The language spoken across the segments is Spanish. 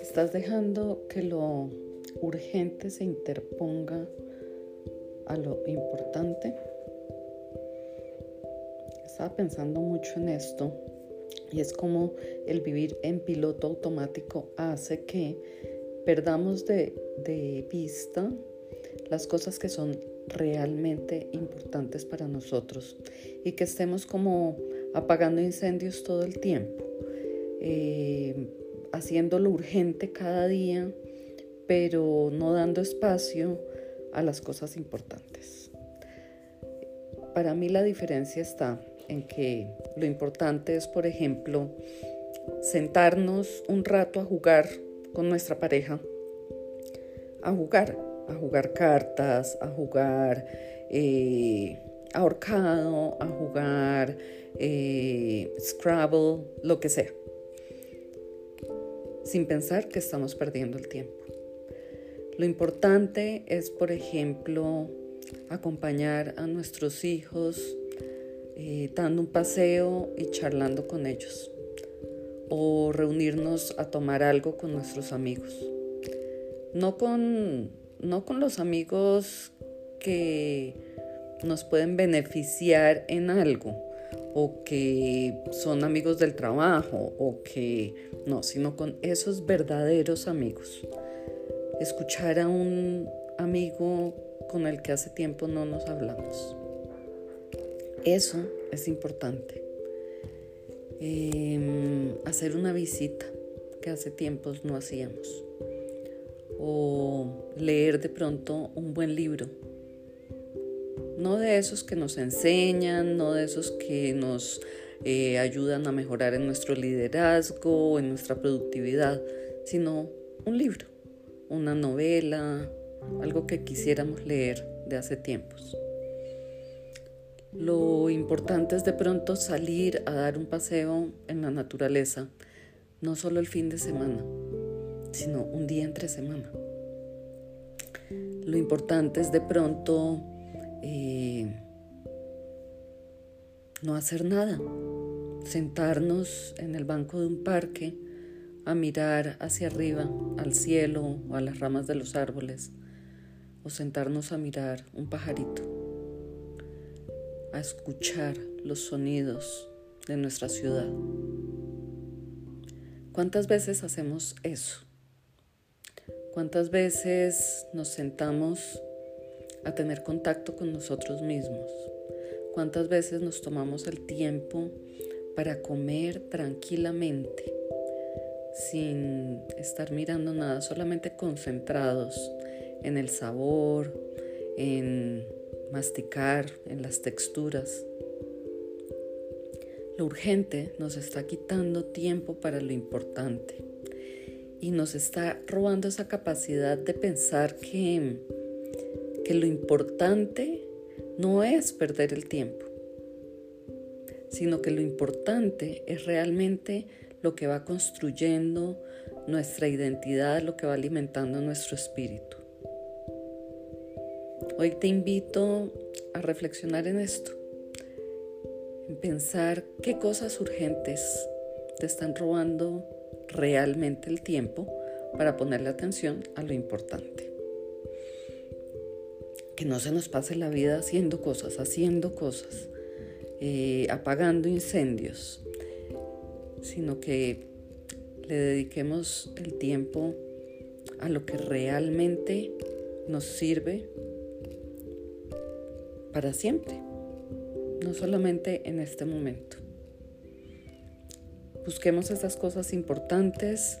Estás dejando que lo urgente se interponga a lo importante. Estaba pensando mucho en esto y es como el vivir en piloto automático hace que perdamos de, de vista las cosas que son realmente importantes para nosotros y que estemos como apagando incendios todo el tiempo, eh, haciendo lo urgente cada día, pero no dando espacio a las cosas importantes. Para mí la diferencia está en que lo importante es, por ejemplo, sentarnos un rato a jugar con nuestra pareja, a jugar, a jugar cartas, a jugar eh, ahorcado, a jugar eh, Scrabble, lo que sea, sin pensar que estamos perdiendo el tiempo. Lo importante es, por ejemplo, acompañar a nuestros hijos eh, dando un paseo y charlando con ellos o reunirnos a tomar algo con nuestros amigos. No con, no con los amigos que nos pueden beneficiar en algo o que son amigos del trabajo o que no, sino con esos verdaderos amigos. Escuchar a un amigo con el que hace tiempo no nos hablamos. Eso es importante. Em, hacer una visita que hace tiempos no hacíamos. O leer de pronto un buen libro. No de esos que nos enseñan, no de esos que nos eh, ayudan a mejorar en nuestro liderazgo, en nuestra productividad, sino un libro, una novela, algo que quisiéramos leer de hace tiempos. Lo importante es de pronto salir a dar un paseo en la naturaleza, no solo el fin de semana, sino un día entre semana. Lo importante es de pronto eh, no hacer nada, sentarnos en el banco de un parque a mirar hacia arriba, al cielo o a las ramas de los árboles, o sentarnos a mirar un pajarito a escuchar los sonidos de nuestra ciudad. ¿Cuántas veces hacemos eso? ¿Cuántas veces nos sentamos a tener contacto con nosotros mismos? ¿Cuántas veces nos tomamos el tiempo para comer tranquilamente, sin estar mirando nada, solamente concentrados en el sabor, en masticar, en las texturas. Lo urgente nos está quitando tiempo para lo importante y nos está robando esa capacidad de pensar que, que lo importante no es perder el tiempo, sino que lo importante es realmente lo que va construyendo nuestra identidad, lo que va alimentando nuestro espíritu. Hoy te invito a reflexionar en esto, en pensar qué cosas urgentes te están robando realmente el tiempo para ponerle atención a lo importante. Que no se nos pase la vida haciendo cosas, haciendo cosas, eh, apagando incendios, sino que le dediquemos el tiempo a lo que realmente nos sirve para siempre, no solamente en este momento. Busquemos esas cosas importantes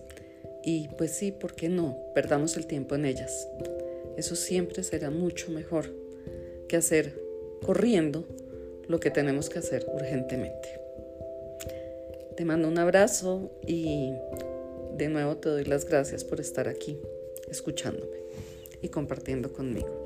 y pues sí, ¿por qué no? Perdamos el tiempo en ellas. Eso siempre será mucho mejor que hacer corriendo lo que tenemos que hacer urgentemente. Te mando un abrazo y de nuevo te doy las gracias por estar aquí, escuchándome y compartiendo conmigo.